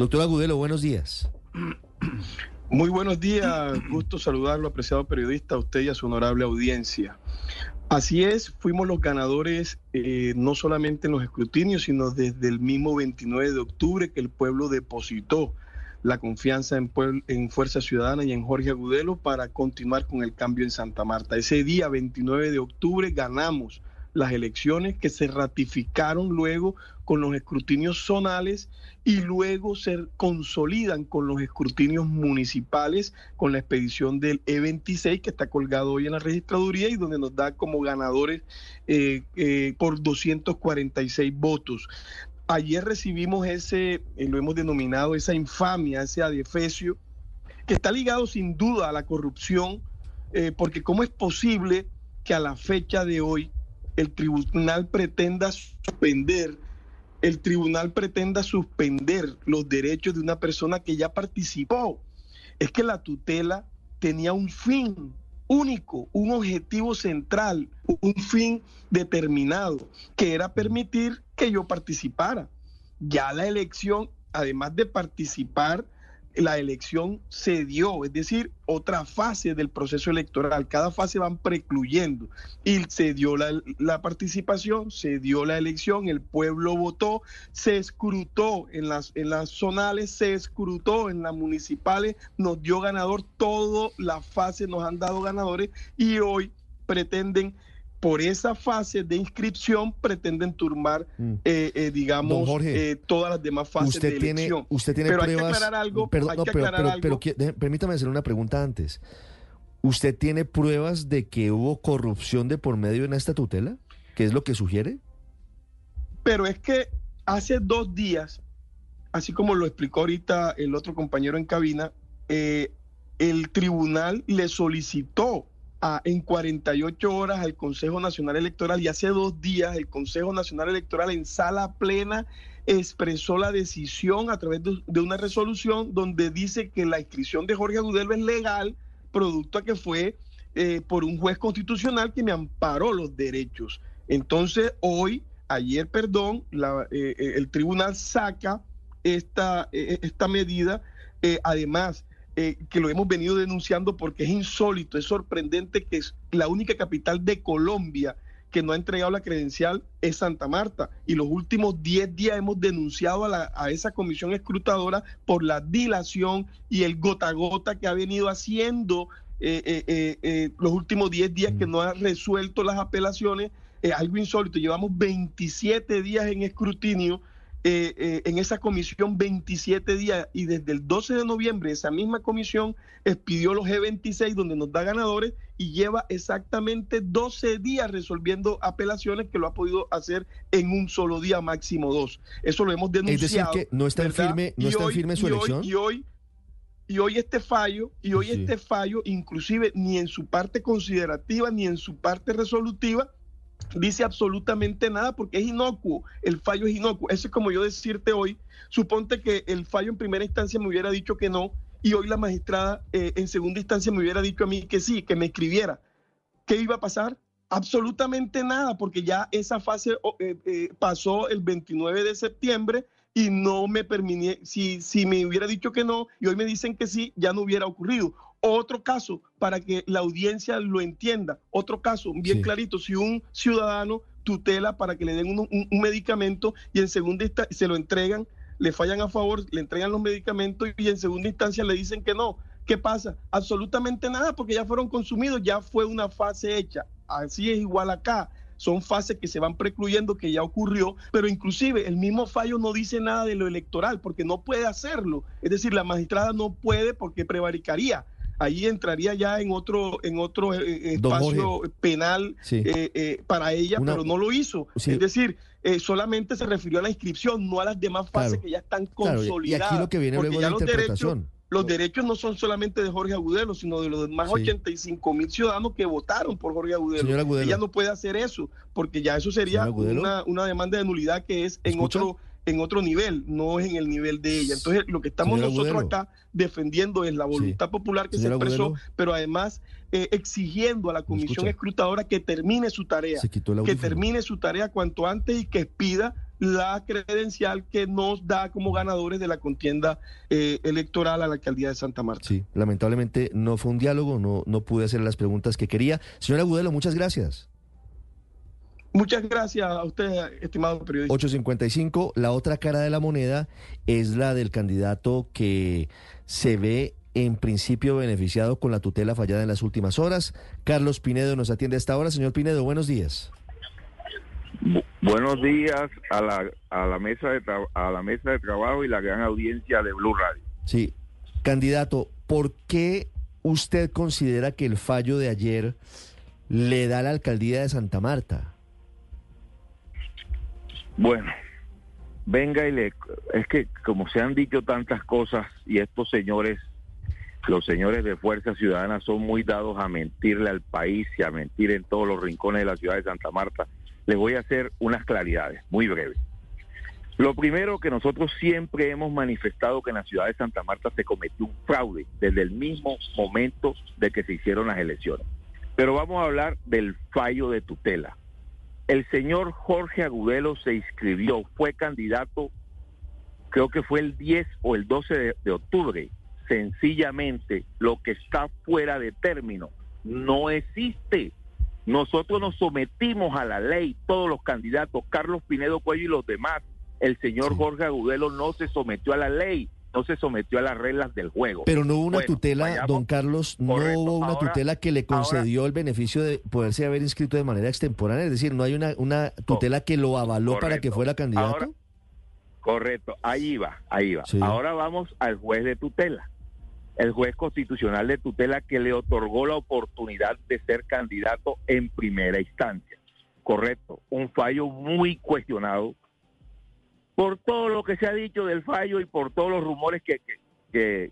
Doctor Agudelo, buenos días. Muy buenos días, gusto saludarlo, apreciado periodista, a usted y a su honorable audiencia. Así es, fuimos los ganadores eh, no solamente en los escrutinios, sino desde el mismo 29 de octubre que el pueblo depositó la confianza en, en Fuerza Ciudadana y en Jorge Agudelo para continuar con el cambio en Santa Marta. Ese día, 29 de octubre, ganamos las elecciones que se ratificaron luego con los escrutinios zonales y luego se consolidan con los escrutinios municipales con la expedición del E26 que está colgado hoy en la registraduría y donde nos da como ganadores eh, eh, por 246 votos. Ayer recibimos ese, eh, lo hemos denominado esa infamia, ese adefesio, que está ligado sin duda a la corrupción, porque ¿cómo es posible que a la fecha de hoy el tribunal pretenda suspender, el tribunal pretenda suspender los derechos de una persona que ya participó. Es que la tutela tenía un fin único, un objetivo central, un fin determinado, que era permitir que yo participara. Ya la elección, además de participar, la elección se dio, es decir, otra fase del proceso electoral. Cada fase van precluyendo y se dio la, participación, se dio la elección, el pueblo votó, se escrutó en las, en las zonales, se escrutó en las municipales, nos dio ganador, todas las fases nos han dado ganadores y hoy pretenden por esa fase de inscripción pretenden turmar, mm. eh, eh, digamos, eh, todas las demás fases usted de tiene, elección. Usted tiene pero pruebas. Hay que aclarar algo. Perdón, hay no, que pero, aclarar pero, algo. permítame hacer una pregunta antes. ¿Usted tiene pruebas de que hubo corrupción de por medio en esta tutela? ¿Qué es lo que sugiere? Pero es que hace dos días, así como lo explicó ahorita el otro compañero en cabina, el tribunal le solicitó en 48 horas al Consejo Nacional Electoral y hace dos días el Consejo Nacional Electoral en sala plena expresó la decisión a través de, una resolución donde dice que la inscripción de Jorge Agudelo es legal, producto a que fue eh, por un juez constitucional que me amparó los derechos. Entonces, hoy, ayer, perdón, eh, eh, el tribunal saca esta, esta medida. además, eh, que lo hemos venido denunciando porque es insólito, es sorprendente que es la única capital de Colombia que no ha entregado la credencial es Santa Marta. Y los últimos 10 días hemos denunciado a, esa comisión escrutadora por la dilación y el gota a gota que ha venido haciendo eh, eh, los últimos 10 días que no ha resuelto las apelaciones. algo insólito. Llevamos 27 días en escrutinio eh, eh, en esa comisión 27 días y desde el 12 de noviembre esa misma comisión expidió los G26 donde nos da ganadores y lleva exactamente 12 días resolviendo apelaciones que lo ha podido hacer en un solo día, máximo dos. Eso lo hemos denunciado. Es decir, que no está en firme, no está firme su elección. y hoy, y hoy este fallo, y hoy este fallo, inclusive ni en su parte considerativa ni en su parte resolutiva, dice absolutamente nada porque es inocuo, el fallo es inocuo. Eso es como yo decirte hoy, suponte que el fallo en primera instancia me hubiera dicho que no y hoy la magistrada eh, en segunda instancia me hubiera dicho a mí que sí, que me escribiera. ¿Qué iba a pasar? Absolutamente nada, porque ya esa fase eh, eh, pasó el 29 de septiembre y no me permití, si, si me hubiera dicho que no y hoy me dicen que sí, ya no hubiera ocurrido. Otro caso, para que la audiencia lo entienda, otro caso bien clarito, si un ciudadano tutela para que le den un, medicamento y en segunda instancia se lo entregan, le fallan a favor, le entregan los medicamentos y en segunda instancia le dicen que no. ¿Qué pasa? Absolutamente nada porque ya fueron consumidos, ya fue una fase hecha. Así es igual acá son fases que se van precluyendo que ya ocurrió, pero inclusive el mismo fallo no dice nada de lo electoral porque no puede hacerlo. Es decir, la magistrada no puede porque prevaricaría ahí entraría ya en otro en otro eh, eh, espacio penal eh, para ella, pero no lo hizo. Es decir, solamente se refirió a la inscripción, no a las demás fases que ya están consolidadas. y aquí lo que viene luego la interpretación. Los derechos no son solamente de Jorge Agudelo, sino de los demás 85 mil ciudadanos que votaron por Jorge Agudelo. Ella no puede hacer eso, porque ya eso sería una, una, demanda de nulidad que es en otro en otro nivel, no es en el nivel de ella. Entonces, lo que estamos nosotros acá defendiendo es la voluntad popular que se expresó, pero además eh, exigiendo a la comisión escrutadora que termine su tarea, que termine su tarea cuanto antes y que pida la credencial que nos da como ganadores de la contienda eh, electoral a la alcaldía de Santa Marta. Sí, lamentablemente no fue un diálogo, no, no pude hacer las preguntas que quería. Señora Agudelo, muchas gracias. Muchas gracias a usted, estimado periodista. 855, la otra cara de la moneda es la del candidato que se ve en principio beneficiado con la tutela fallada en las últimas horas. Carlos Pinedo nos atiende a esta hora. Señor Pinedo, buenos días. buenos días a la, a la mesa de a la mesa de trabajo y la gran audiencia de Blue Radio. Sí, candidato, ¿por qué usted considera que el fallo de ayer le da a la alcaldía de Santa Marta? Bueno, venga y le... Es que como se han dicho tantas cosas y estos señores, los señores de Fuerza Ciudadana son muy dados a mentirle al país y a mentir en todos los rincones de la ciudad de Santa Marta, les voy a hacer unas claridades muy breves. Lo primero que nosotros siempre hemos manifestado que en la ciudad de Santa Marta se cometió un fraude desde el mismo momento de que se hicieron las elecciones. Pero vamos a hablar del fallo de tutela. El señor Jorge Agudelo se inscribió, fue candidato, creo que fue el 10 o el 12 de, octubre. Sencillamente, lo que está fuera de término no existe. Nosotros nos sometimos a la ley, todos los candidatos, Carlos Pinedo Cuello y los demás. El señor Jorge Agudelo no se sometió a la ley no se sometió a las reglas del juego. Pero no hubo una tutela, don Carlos, no hubo una tutela que le concedió el beneficio de poderse haber inscrito de manera extemporánea, es decir, no hay una, una tutela que lo avaló para que fuera candidato. correcto, ahí va, ahí va. Ahora vamos al juez de tutela, el juez constitucional de tutela que le otorgó la oportunidad de ser candidato en primera instancia. Correcto, un fallo muy cuestionado por todo lo que se ha dicho del fallo y por todos los rumores que,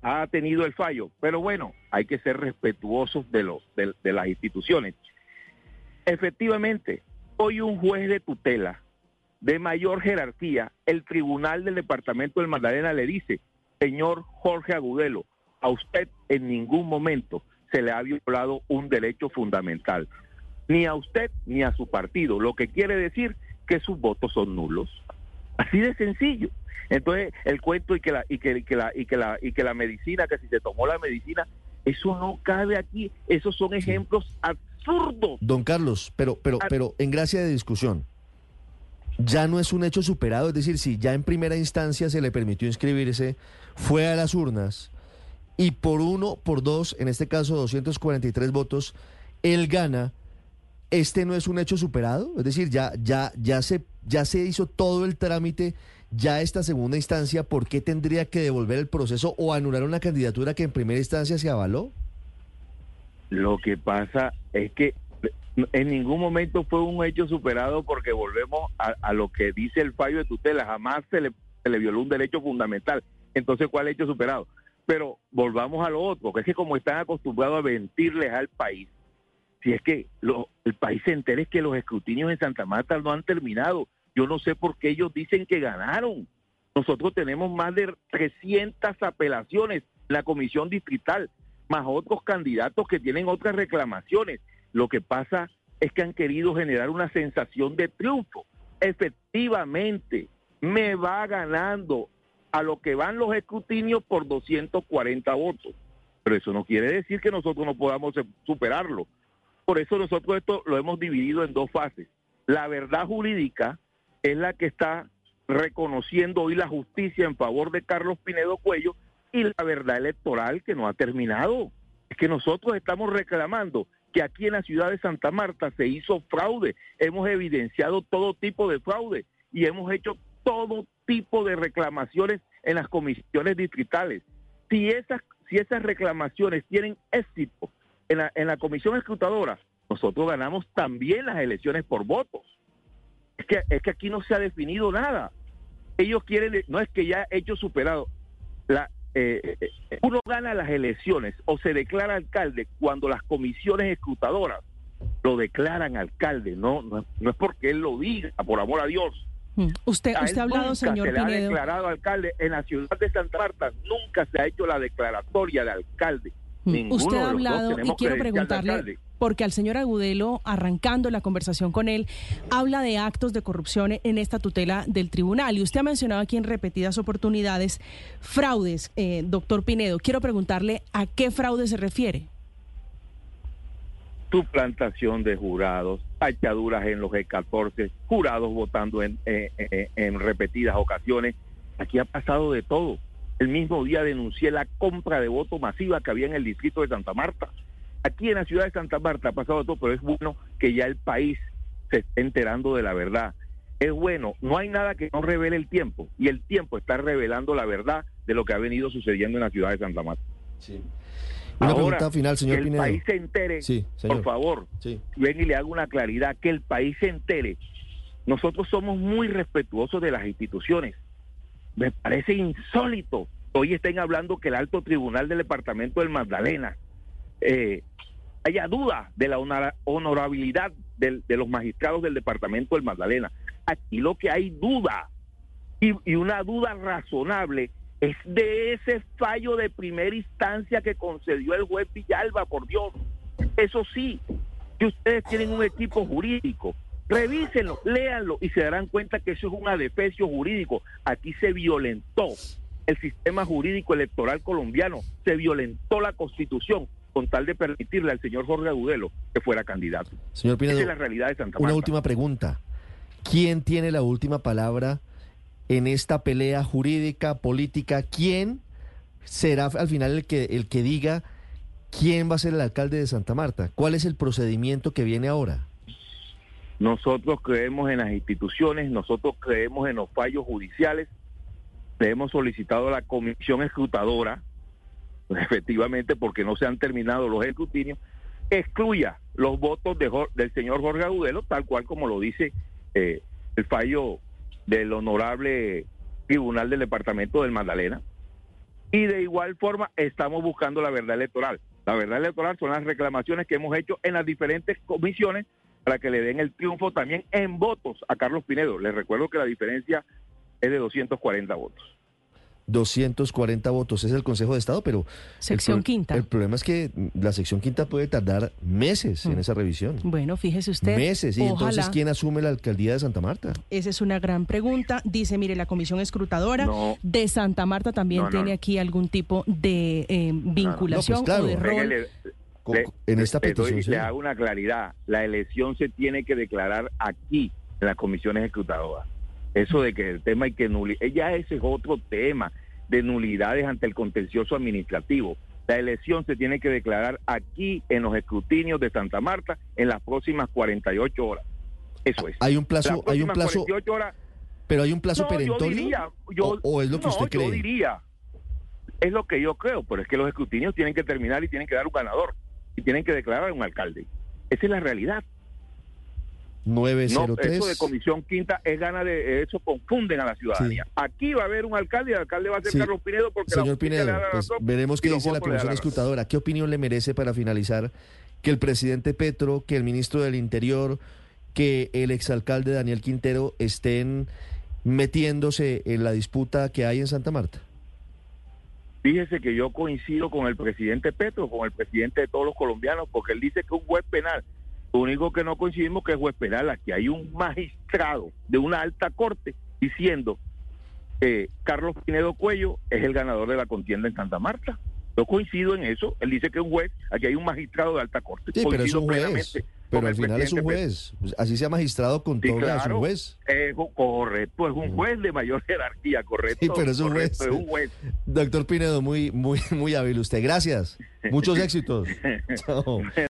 ha tenido el fallo. Pero bueno, hay que ser respetuosos de, los, de, las instituciones. Efectivamente, hoy un juez de tutela de mayor jerarquía, el tribunal del departamento del Magdalena le dice, señor Jorge Agudelo, a usted en ningún momento se le ha violado un derecho fundamental, ni a usted ni a su partido, lo que quiere decir que sus votos son nulos. Así de sencillo. Entonces, el cuento y que la y que, que la y que la y que la medicina, que si se tomó la medicina, eso no cabe aquí. Esos son ejemplos absurdos. Don Carlos, pero pero pero en gracia de discusión. Ya no es un hecho superado, es decir, si ya en primera instancia se le permitió inscribirse, fue a las urnas y por uno, por dos, en este caso 243 votos, él gana este no es un hecho superado, es decir, ya, ya, ya se, ya se hizo todo el trámite, ya esta segunda instancia, ¿por qué tendría que devolver el proceso o anular una candidatura que en primera instancia se avaló? Lo que pasa es que en ningún momento fue un hecho superado porque volvemos a, lo que dice el fallo de tutela, jamás se le, se le violó un derecho fundamental. Entonces, ¿cuál hecho superado? Pero volvamos a lo otro, que es que como están acostumbrados a mentirles al país, si es que el país se entere que los escrutinios en Santa Marta no han terminado. Yo no sé por qué ellos dicen que ganaron. Nosotros tenemos más de 300 apelaciones la comisión distrital, más otros candidatos que tienen otras reclamaciones. Lo que pasa es que han querido generar una sensación de triunfo. Efectivamente, me va ganando a lo que van los escrutinios por 240 votos. Pero eso no quiere decir que nosotros no podamos superarlo. Por eso nosotros esto lo hemos dividido en dos fases. La verdad jurídica es la que está reconociendo hoy la justicia en favor de Carlos Pinedo Cuello y la verdad electoral que no ha terminado. Es que nosotros estamos reclamando que aquí en la ciudad de Santa Marta se hizo fraude, hemos evidenciado todo tipo de fraude y hemos hecho todo tipo de reclamaciones en las comisiones distritales. Si esas, si esas reclamaciones tienen éxito, en la, comisión escrutadora, nosotros ganamos también las elecciones por votos. Es que, es que aquí no se ha definido nada. Ellos quieren, no es que ya hecho superado. La, eh, eh, uno gana las elecciones o se declara alcalde cuando las comisiones escrutadoras lo declaran alcalde, no, no, no es porque él lo diga, por amor a Dios. Mm. Usted, usted ha hablado, señor se. Le ha declarado alcalde en la ciudad de Santa Marta. Nunca se ha hecho la declaratoria de alcalde. Mm. Usted ha hablado y quiero preguntarle, porque al señor Agudelo, arrancando la conversación con él, habla de actos de corrupción en esta tutela del tribunal. Y usted ha mencionado aquí en repetidas oportunidades fraudes, eh, doctor Pinedo. Quiero preguntarle a qué fraude se refiere suplantación de jurados, tachaduras en los G14, jurados votando en, en, repetidas ocasiones. Aquí ha pasado de todo. El mismo día denuncié la compra de voto masiva que había en el distrito de Santa Marta. Aquí en la ciudad de Santa Marta ha pasado todo, pero es bueno que ya el país se esté enterando de la verdad. Es bueno, no hay nada que no revele el tiempo, y el tiempo está revelando la verdad de lo que ha venido sucediendo en la ciudad de Santa Marta. Sí. Una pregunta final, señor que el país se entere, por favor, ven y le hago una claridad, que el país se entere. Nosotros somos muy respetuosos de las instituciones. Me parece insólito. Hoy estén hablando que el alto tribunal del departamento del Magdalena eh, haya duda de la honorabilidad de los magistrados del departamento del Magdalena. Aquí lo que hay duda y una duda razonable es de ese fallo de primera instancia que concedió el juez Villalba, por Dios. Eso sí, que ustedes tienen un equipo jurídico, revísenlo, léanlo y se darán cuenta que eso es un adefesio jurídico. Aquí se violentó el sistema jurídico electoral colombiano, se violentó la constitución con tal de permitirle al señor Jorge Agudelo que fuera candidato. Señor Pinedo, Esa es la realidad de Santa Una última pregunta. ¿Quién tiene la última palabra? en esta pelea jurídica, política? ¿Quién será al final el que, el que diga quién va a ser el alcalde de Santa Marta? ¿Cuál es el procedimiento que viene ahora? Nosotros creemos en las instituciones, nosotros creemos en los fallos judiciales, le hemos solicitado a la comisión escrutadora, efectivamente porque no se han terminado los escrutinios, excluya los votos del señor Jorge Agudelo, tal cual como lo dice eh, el fallo del honorable tribunal del departamento del Magdalena. Y de igual forma estamos buscando la verdad electoral. La verdad electoral son las reclamaciones que hemos hecho en las diferentes comisiones para que le den el triunfo también en votos a Carlos Pinedo. Les recuerdo que la diferencia es de 240 votos. 240 votos es el Consejo de Estado, pero... Sección quinta. El problema es que la sección quinta puede tardar meses en mm. esa revisión. Bueno, fíjese usted. Meses. ¿Y entonces quién asume la alcaldía de Santa Marta? Esa es una gran pregunta. Dice, mire, la comisión escrutadora de Santa Marta también tiene aquí algún tipo de eh, vinculación pues o de rol. En esta petición. Le hago una claridad. La elección se tiene que declarar aquí, en las comisiones escrutadoras. Eso de que el tema hay que nulidad, ya ese es otro tema de nulidades ante el contencioso administrativo. La elección se tiene que declarar aquí en los escrutinios de Santa Marta en las próximas 48 horas. Eso es. Hay un plazo, hay un plazo. Horas, pero hay un plazo perentorio. o, es lo que usted cree. Yo diría, es lo que yo creo, pero es que los escrutinios tienen que terminar y tienen que dar un ganador y tienen que declarar un alcalde. Esa es la realidad. 903. No, eso de comisión quinta es gana de eso confunden a la ciudadanía. Aquí va a haber un alcalde y el alcalde va a ser Carlos Pinedo porque Señor Pinedo, pues, veremos qué dice la comisión escrutadora. ¿Qué opinión le merece para finalizar que el presidente Petro, que el ministro del Interior, que el exalcalde Daniel Quintero estén metiéndose en la disputa que hay en Santa Marta? Fíjese que yo coincido con el presidente Petro, con el presidente de todos los colombianos, porque él dice que un juez penal lo único que no coincidimos que es juez penal. Aquí hay un magistrado de una alta corte diciendo que Carlos Pinedo Cuello es el ganador de la contienda en Santa Marta. Yo coincido en eso. Él dice que es un juez. Aquí hay un magistrado de alta corte. Sí, pero es un juez. Pero al final es un juez. Así sea magistrado con todo, es un juez. correcto, es un mm. juez de mayor jerarquía, correcto. Sí, pero es un, juez. es un juez. Doctor Pinedo, muy, muy, muy hábil usted. Gracias. Muchos éxitos. Chao.